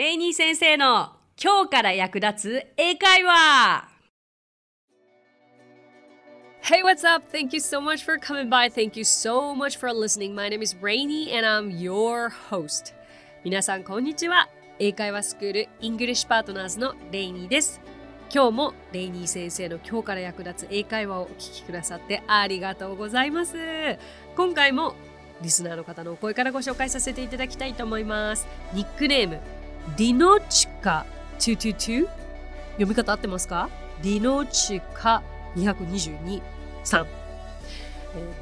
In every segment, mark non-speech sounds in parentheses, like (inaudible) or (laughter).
レイニー先生の今日から役立つ英会話 Hey, what's up? Thank you so much for coming by. Thank you so much for listening. My name is Rainy and I'm your host. 皆さん、こんにちは。英会話スクールイングリッシュパートナーズのレイニーです。今日もレイニー先生の今日から役立つ英会話をお聞きくださってありがとうございます。今回もリスナーの方のお声からご紹介させていただきたいと思います。ニックネーム、ディノチカ。222読み方合ってますか？ディノチカ。222さん、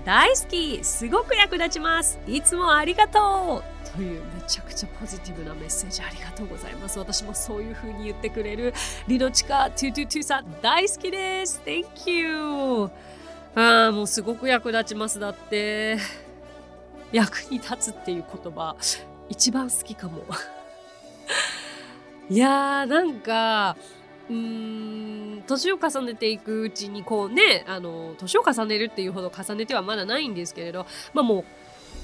大好き。すごく役立ちます。いつもありがとう。というめちゃくちゃポジティブなメッセージありがとうございます。私もそういう風に言ってくれる。リノチカ。222さん大好きです。Thank you ああもうすごく役立ちます。だって。役に立つっていう言葉一番好きかも。いやーなんかうーん年を重ねていくうちにこうねあの年を重ねるっていうほど重ねてはまだないんですけれどまあもう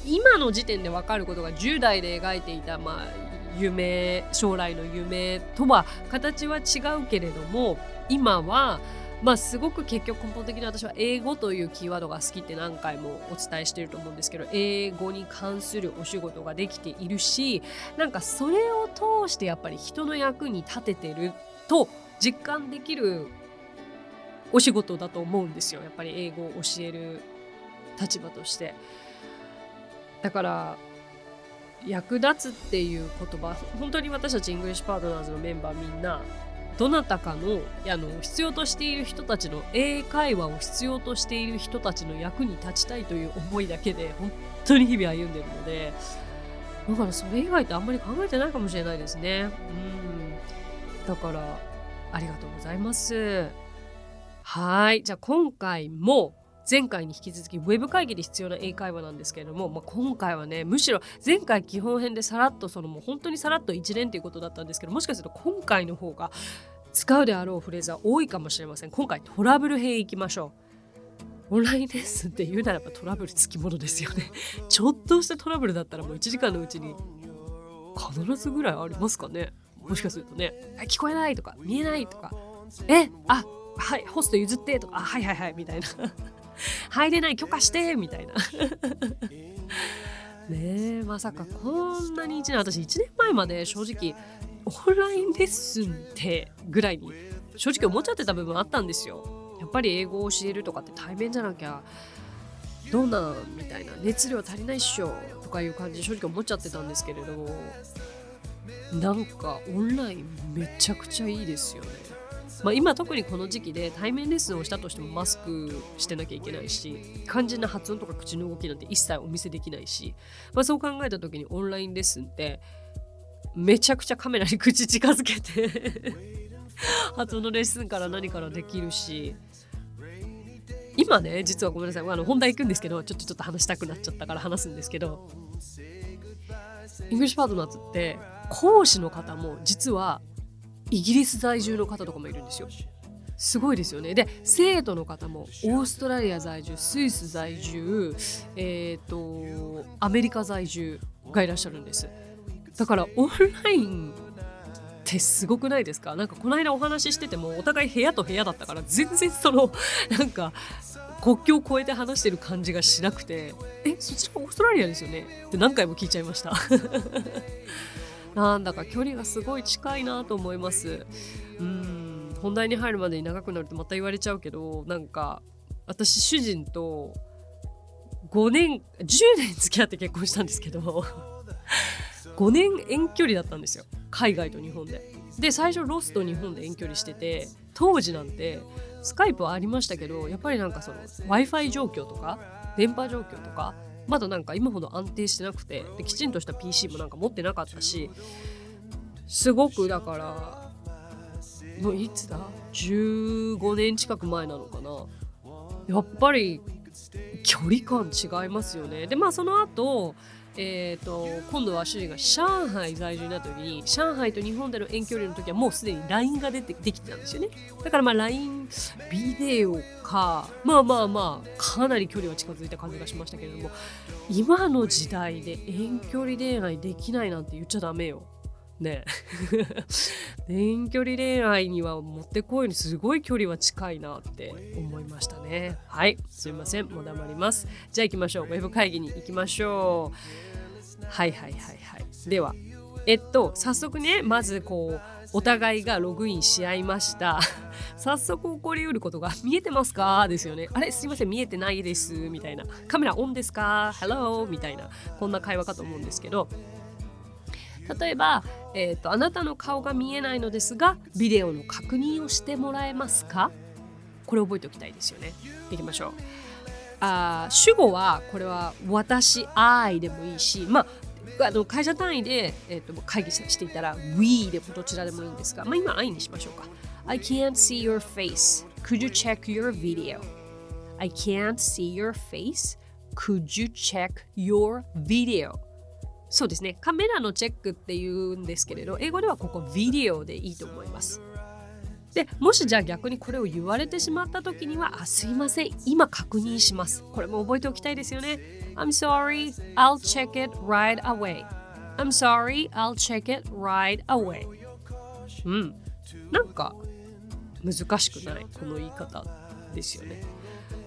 今の時点で分かることが10代で描いていたまあ夢将来の夢とは形は違うけれども今はまあすごく結局根本的に私は英語というキーワードが好きって何回もお伝えしてると思うんですけど英語に関するお仕事ができているしなんかそれを通してやっぱり人の役に立ててると実感できるお仕事だと思うんですよ。やっぱり英語を教える立場として。だから役立つっていう言葉本当に私たちイングリッシュパートナーズのメンバーみんなどなたかのあの必要としている人たちの英会話を必要としている人たちの役に立ちたいという思いだけで本当に日々歩んでるのでだからそれ以外ってあんまり考えてないかもしれないですね。うんだからありがとうございます。はいじゃあ今回も前回に引き続きウェブ会議で必要な英会話なんですけれども、まあ、今回はねむしろ前回基本編でさらっとそのもう本当にさらっと一連ということだったんですけどもしかすると今回の方が使うであろうフレーズは多いかもしれません。今回トラブル編いきましょう。オンラインレッスンって言うならばトラブルつきものですよね。(laughs) ちょっとしたトラブルだったらもう1時間のうちに必ずぐらいありますかね。もしかするとね。聞こえないとか見えないとか。えあはいホスト譲ってとか。あはいはいはいみたいな入れない許可してみたいな。(laughs) ねえまさかこんなに1年私1年前まで正直オンラインレッスンってぐらいに正直思っちゃってた部分あったんですよ。やっぱり英語を教えるとかって対面じゃなきゃどうなんみたいな。熱量足りないっしょとかいう感じで正直思っちゃってたんですけれどなんかオンラインめちゃくちゃいいですよねまあ、今特にこの時期で対面レッスンをしたとしてもマスクしてなきゃいけないし肝心な発音とか口の動きなんて一切お見せできないし、まあ、そう考えた時にオンラインレッスンってめちゃくちゃカメラに口近づけて (laughs) 発音のレッスンから何からできるし今ね実はごめんなさいあの本題行くんですけどちょっとちょっと話したくなっちゃったから話すんですけどイングリッシュパートナーズって講師の方も実はイギリス在住の方とかもいるんですよ。すごいですよね。で生徒の方もオーストラリア在住スイス在住、えーと、アメリカ在住がいらっしゃるんです。だからオンラインってすごくないですか？なんかこの間お話ししててもお互い部屋と部屋だったから全然そのなんか国境を越えて話してる感じがしなくてえそちらオーストラリアですよね？って何回も聞いちゃいましたなんだか距離がすごい近いなと思います。うん。本題に入るまでに長くなるとまた言われちゃうけどなんか私主人と5年10年付き合って結婚したんですけど (laughs) 5年遠距離だったんですよ。海外と日本で。で最初ロスと日本で遠距離してて当時なんてスカイプはありましたけどやっぱりなんかその w i f i 状況とか電波状況とかまだなんか今ほど安定してなくてできちんとした PC もなんか持ってなかったしすごくだからもういつだ？15年近く前なのかな。やっぱり距離感違いますよね。でまあその後えーと、今度は主人が上海在住になった時に上海と日本での遠距離の時はもうすでに LINE が出てできてたんですよね。だからまあ LINE ビデオかまあまあまあかなり距離は近づいた感じがしましたけれども今の時代で遠距離恋愛できないなんて言っちゃダメよ。ね。(laughs) 遠距離恋愛にはもってこいにすごい距離は近いなって思いましたね。はい。すいません。もう黙ります。じゃあ行きましょう。ウェブ会議に行きましょう。はいはいはいはい。ではえっと早速ねまずこうお互いがログインし合いました。(laughs) 早速起こりうることが見えてますか？ですよね。あれすいません見えてないですみたいな。カメラオンですか？Hello みたいな。こんな会話かと思うんですけど。例えば、えーと、あなたの顔が見えないのですがビデオの確認をしてもらえますか？これ覚えておきたいですよね。いきましょう。あ主語はこれは私 I でもいいしまああの会社単位で、えーと、会議していたら We でもどちらでもいいんですが、まあ、今 I にしましょうか。I can't see your face. Could you check your video? I can't see your face. Could you check your video? そうですね。カメラのチェックって言うんですけれど、英語ではここビデオでいいと思います。でもしじゃあ逆にこれを言われてしまった時には、あ、すいません、今確認します。これも覚えておきたいですよね。I'm sorry, I'll check it right away. I'm sorry, I'll check it right away. うん。なんか難しくないこの言い方ですよね。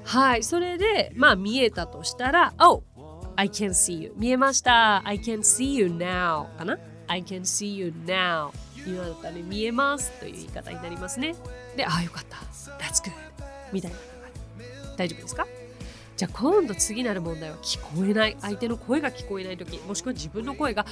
はい、それでまあ見えたとしたら、Oh, I can see you 見えました I can see you now かな I can see you now 今だったら見えますという言い方になりますね。でああよかった。That's good みたいな大丈夫ですか？じゃあ今度次なる問題は聞こえない。相手の声が聞こえない時もしくは自分の声が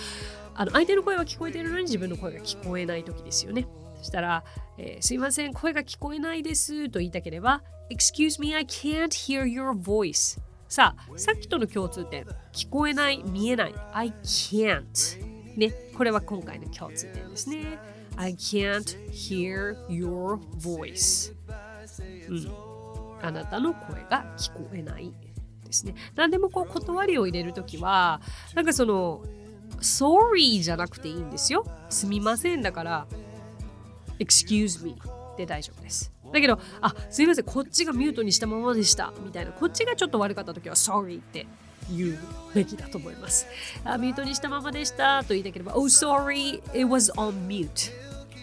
あの相手の声は聞こえているのに自分の声が聞こえない時ですよね。そしたら、えー、すいません声が聞こえないですと言いたければ Excuse me I can't hear your voice さあ、さっきとの共通点、聞こえない、見えない、I can't。ね、これは今回の共通点ですね。I can't hear your voice。うん。あなたの声が聞こえないですね。何でもこう断りを入れるときは、なんかその、sorry じゃなくていいんですよ。すみませんだから、excuse me で大丈夫です。だけど、あ、すいません、こっちがミュートにしたままでした。みたいな、こっちがちょっと悪かった時は、sorry って言うべきだと思います。あミュートにしたままでしたと言いたければ、oh, sorry, it was on mute.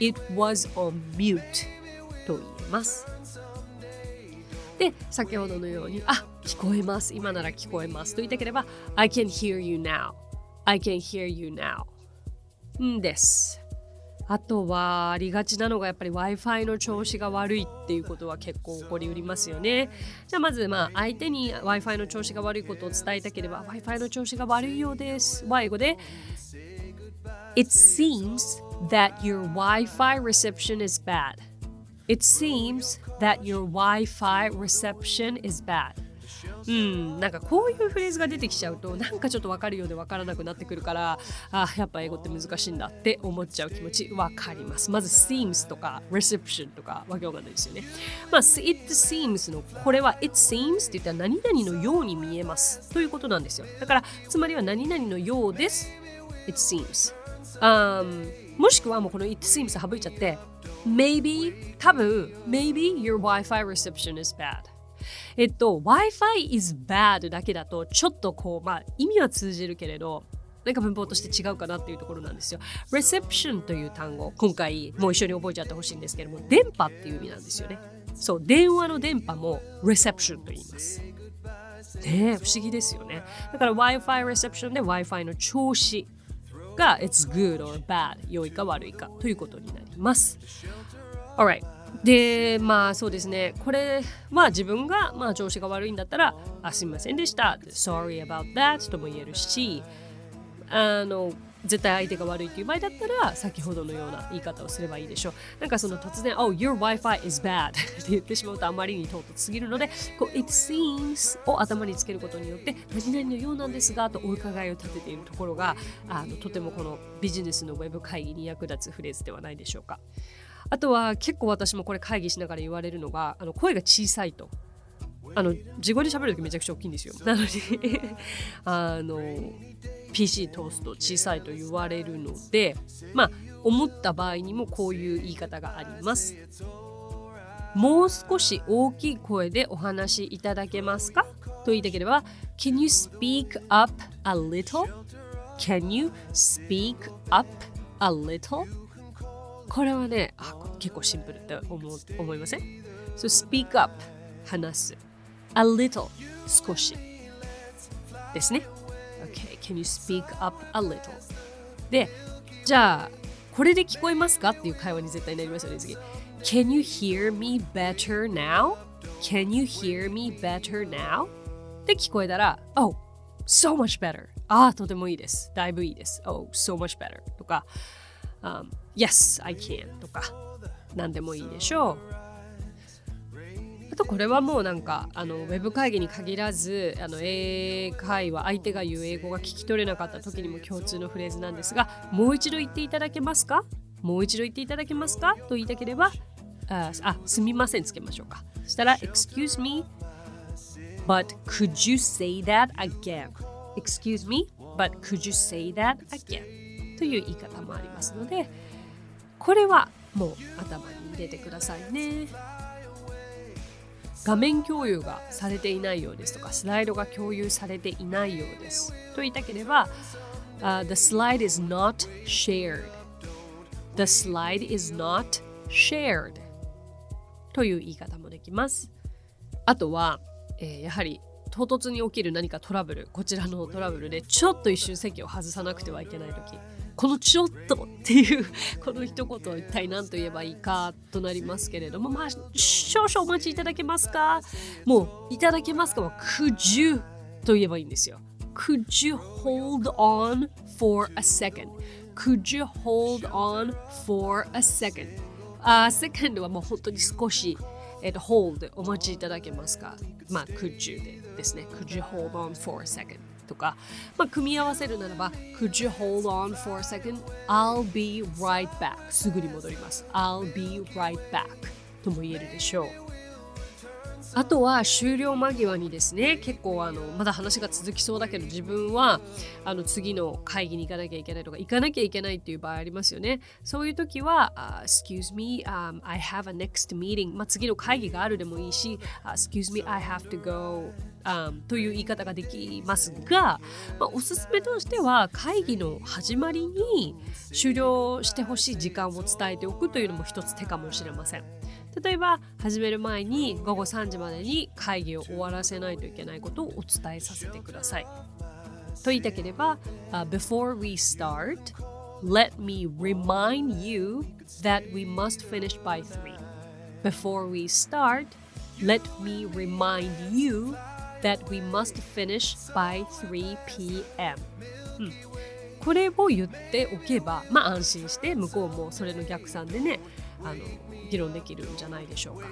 It was on mute と言います。で、先ほどのように、あ、聞こえます。今なら聞こえます。と言いたければ、I can hear you now. I can hear you now. んです。あとはありがちなのがやっぱり Wi-Fi の調子が悪いっていうことは結構起こりうりますよね。じゃあまずまあ相手に Wi-Fi の調子が悪いことを伝えたければ Wi-Fi の調子が悪いようです。英語で It seems that your Wi-Fi reception is bad. It seems that your Wi-Fi reception is bad. うん、なんかこういうフレーズが出てきちゃうとなんかちょっと分かるようで分からなくなってくるからあやっぱ英語って難しいんだって思っちゃう気持ち分かります。まず seems とか reception とかわけわかんないですよね。まあ it seems のこれは it seems って言ったら何々のように見えます。ということなんですよ。だからつまりは何々のようです。it seems、um, もしくはもうこの it seems 省いちゃって maybe 多分 maybe your Wi-Fi reception is bad えっと、Wi-Fi is bad だけだと、ちょっとこう、まあ、意味は通じるけれど、なんか文法として違うかなっていうところなんですよ。reception という単語、今回もう一緒に覚えちゃってほしいんですけども、電波っていう意味なんですよね。そう、電話の電波も reception と言います。ね不思議ですよね。だから Wi-Fi reception で Wi-Fi の調子が It's good or bad 良いか悪いかということになります。Alright でまあそうですね。これは自分がまあ調子が悪いんだったらあすみませんでした sorry about that とも言えるしあの絶対相手が悪いっていう場合だったら先ほどのような言い方をすればいいでしょう。なんかその突然 Oh your Wi-Fi is bad って言ってしまうとあまりに唐突すぎるのでこう It seems を頭につけることによって何々のようなんですがとお伺いを立てているところがあのとてもこのビジネスのウェブ会議に役立つフレーズではないでしょうか。あとは結構私もこれ会議しながら言われるのがあの声が小さいと。あの自語で喋るときめちゃくちゃ大きいんですよ。なのに (laughs) あの PC 通すと小さいと言われるのでまあ思った場合にもこういう言い方があります。もう少し大きい声でお話しいただけますか？と言いたければ Can you speak up a little? Can you speak up a little? これはねあ結構シンプルって思思いません ?So speak up 話す a little 少しですね OK can you speak up a little でじゃあこれで聞こえますかっていう会話に絶対なりますよね次 Can you hear me better now? Can you hear me better now? で聞こえたら Oh, so much better ああとてもいいですだいぶいいです Oh, so much better とか、um, Yes, I can とか何でもいいでしょう。あとこれはもうなんかあのウェブ会議に限らずあの英会話相手が言う英語が聞き取れなかった時にも共通のフレーズなんですがもう一度言っていただけますか？もう一度言っていただけますか？と言いたければああすみませんつけましょうか。そしたら Excuse me but could you say that again? Excuse me but could you say that again? という言い方もありますのでこれはもう頭に入れてくださいね。画面共有がされていないようですとかスライドが共有されていないようです。と言いたければ、uh, The slide is not shared. The slide is not shared. という言い方もできます。あとは、えー、やはり唐突に起きる何かトラブルこちらのトラブルでちょっと一瞬席を外さなくてはいけない時。このちょっとっていう (laughs) この一言一体何と言えばいいかとなりますけれどもまあ少々お待ちいただけますか？もういただけますかは Could と言えばいいんですよ。くじゅう hold on for a second? くじゅう hold on for a second? ああセカンドはもう本当に少しえっと hold お待ちいただけますか？まあくじゅうで,ですね。くじゅう hold on for a second? とか、まあ、組み合わせるならば Could you hold on for a second? I'll be right back. すぐに戻ります。I'll be right back とも言えるでしょう。あとは終了間際にですね結構あのまだ話が続きそうだけど自分はあの次の会議に行かなきゃいけないとか行かなきゃいけないっていう場合ありますよね。そういう時は、uh, Excuse me、um, I have a next meeting、まあ、次の会議があるでもいいし、uh, Excuse me I have to go Um, という言い方ができますが、まあ、おすすめとしては会議の始まりに終了してほしい時間を伝えておくというのも一つ手かもしれません。例えば始める前に午後3時までに会議を終わらせないといけないことをお伝えさせてください。と言いたければ、uh, Before we start, let me remind you that we must finish by 3. Before we start, let me remind you that we must finish by 3 p.m. うん、これを言っておけば、まあ安心して向こうもそれの逆算でね、あの議論できるんじゃないでしょうか。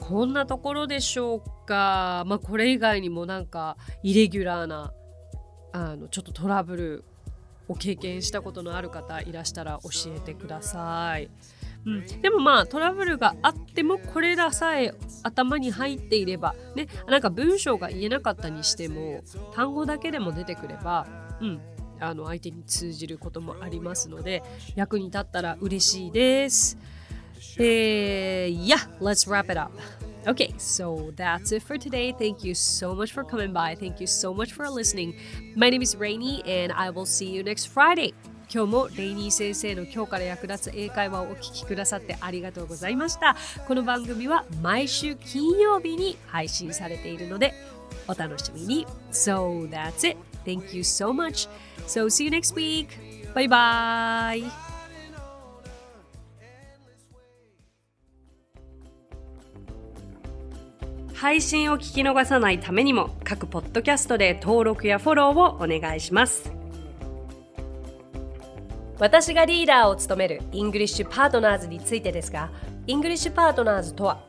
こんなところでしょうか。まあこれ以外にもなんかイレギュラーなあのちょっとトラブルを経験したことのある方いらしたら教えてください。うん、でもまあトラブルがあってもこれらさえ頭に入っていればねなんか文章が言えなかったにしても単語だけでも出てくれば、うん、あの相手に通じることもありますので役に立ったら嬉しいです。えー、yeah, let's wrap it up. Okay, so that's it for today. Thank you so much for coming by. Thank you so much for listening. My name is Rainy, and I will see you next Friday. 今日もレイニー先生の今日から役立つ英会話をお聞きくださってありがとうございました。この番組は毎週金曜日に配信されているのでお楽しみに。So that's it. Thank you so much. So see you next week. Bye bye. 配信を聞き逃さないためにも各ポッドキャストで登録やフォローをお願いします。私がリーダーを務めるイングリッシュパートナーズについてですが、イングリッシュパートナーズとは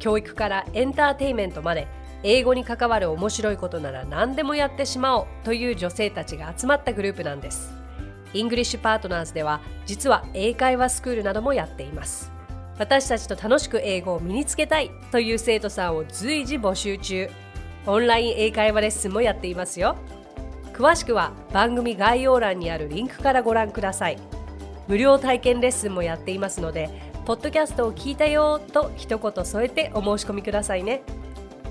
教育からエンターテインメントまで英語に関わる面白いことなら何でもやってしまおうという女性たちが集まったグループなんです。イングリッシュパートナーズでは実は英会話スクールなどもやっています。私たちと楽しく英語を身につけたいという生徒さんを随時募集中。オンライン英会話レッスンもやっていますよ。詳しくは番組概要欄にあるリンクからご覧ください。無料体験レッスンもやっていますので、ポッドキャストを聞いたよと一言添えてお申し込みくださいね。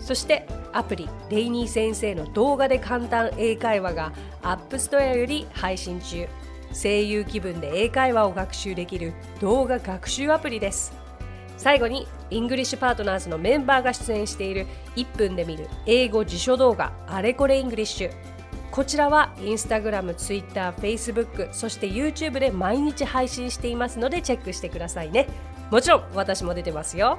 そしてアプリレイニー先生の動画で簡単英会話が App Store より配信中声優気分で英会話を学習できる動画学習アプリです最後にイングリッシュパートナーズのメンバーが出演している1分で見る英語辞書動画あれこれイングリッシュこちらはインスタグラム、ツイッター、フェイスブック、そして YouTube で毎日配信していますのでチェックしてくださいね。もちろん私も出てますよ。